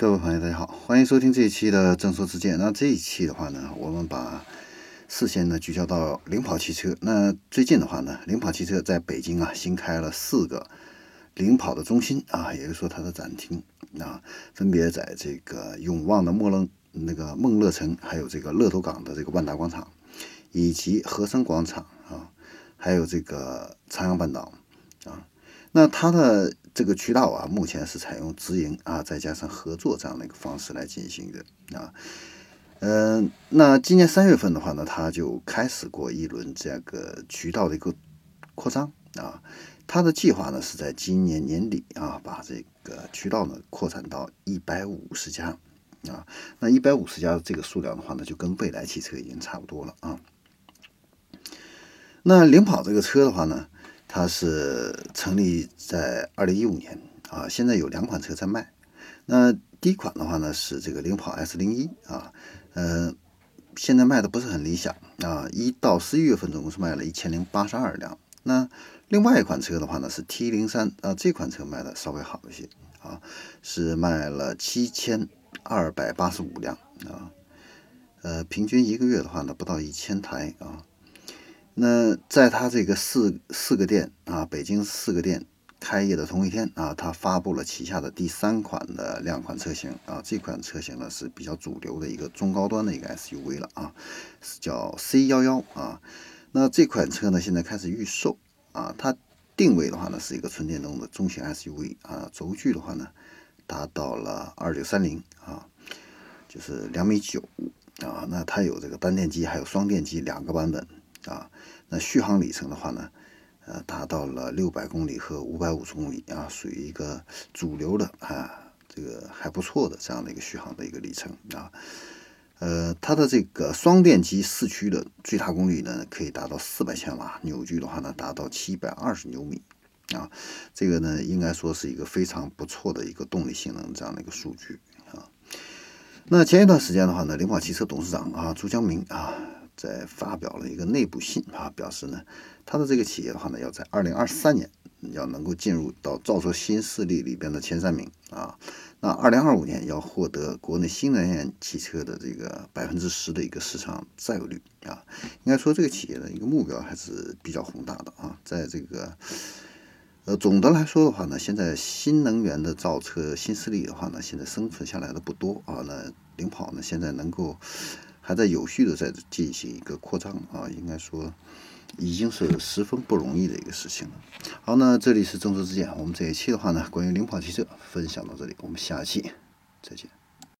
各位朋友，大家好，欢迎收听这一期的正说之见。那这一期的话呢，我们把视线呢聚焦到领跑汽车。那最近的话呢，领跑汽车在北京啊新开了四个领跑的中心啊，也就是说它的展厅啊，分别在这个永旺的莫乐那个梦乐城，还有这个乐头港的这个万达广场，以及和生广场啊，还有这个朝阳半岛啊。那它的这个渠道啊，目前是采用直营啊，再加上合作这样的一个方式来进行的啊。嗯，那今年三月份的话呢，它就开始过一轮这个渠道的一个扩张啊。它的计划呢是在今年年底啊，把这个渠道呢扩展到一百五十家啊。那一百五十家的这个数量的话呢，就跟蔚来汽车已经差不多了啊。那领跑这个车的话呢？它是成立在二零一五年啊，现在有两款车在卖。那第一款的话呢是这个领跑 S 零一啊，呃，现在卖的不是很理想啊，一到十一月份总共是卖了一千零八十二辆。那另外一款车的话呢是 T 零三啊，这款车卖的稍微好一些啊，是卖了七千二百八十五辆啊，呃，平均一个月的话呢不到一千台啊。那在他这个四四个店啊，北京四个店开业的同一天啊，他发布了旗下的第三款的两款车型啊，这款车型呢是比较主流的一个中高端的一个 SUV 了啊，是叫 C 幺幺啊。那这款车呢现在开始预售啊，它定位的话呢是一个纯电动的中型 SUV 啊，轴距的话呢达到了二九三零啊，就是两米九啊。那它有这个单电机还有双电机两个版本。啊，那续航里程的话呢，呃，达到了六百公里和五百五十公里啊，属于一个主流的啊，这个还不错的这样的一个续航的一个里程啊。呃，它的这个双电机四驱的最大功率呢，可以达到四百千瓦，扭矩的话呢，达到七百二十牛米啊，这个呢，应该说是一个非常不错的一个动力性能这样的一个数据啊。那前一段时间的话呢，领跑汽车董事长啊，朱江明啊。在发表了一个内部信啊，表示呢，他的这个企业的话呢，要在二零二三年要能够进入到造车新势力里边的前三名啊，那二零二五年要获得国内新能源汽车的这个百分之十的一个市场占有率啊，应该说这个企业的一个目标还是比较宏大的啊，在这个呃总的来说的话呢，现在新能源的造车新势力的话呢，现在生存下来的不多啊，那领跑呢现在能够。还在有序的在进行一个扩张啊，应该说已经是十分不容易的一个事情了。好，那这里是众说之见，我们这一期的话呢，关于领跑汽车分享到这里，我们下期再见。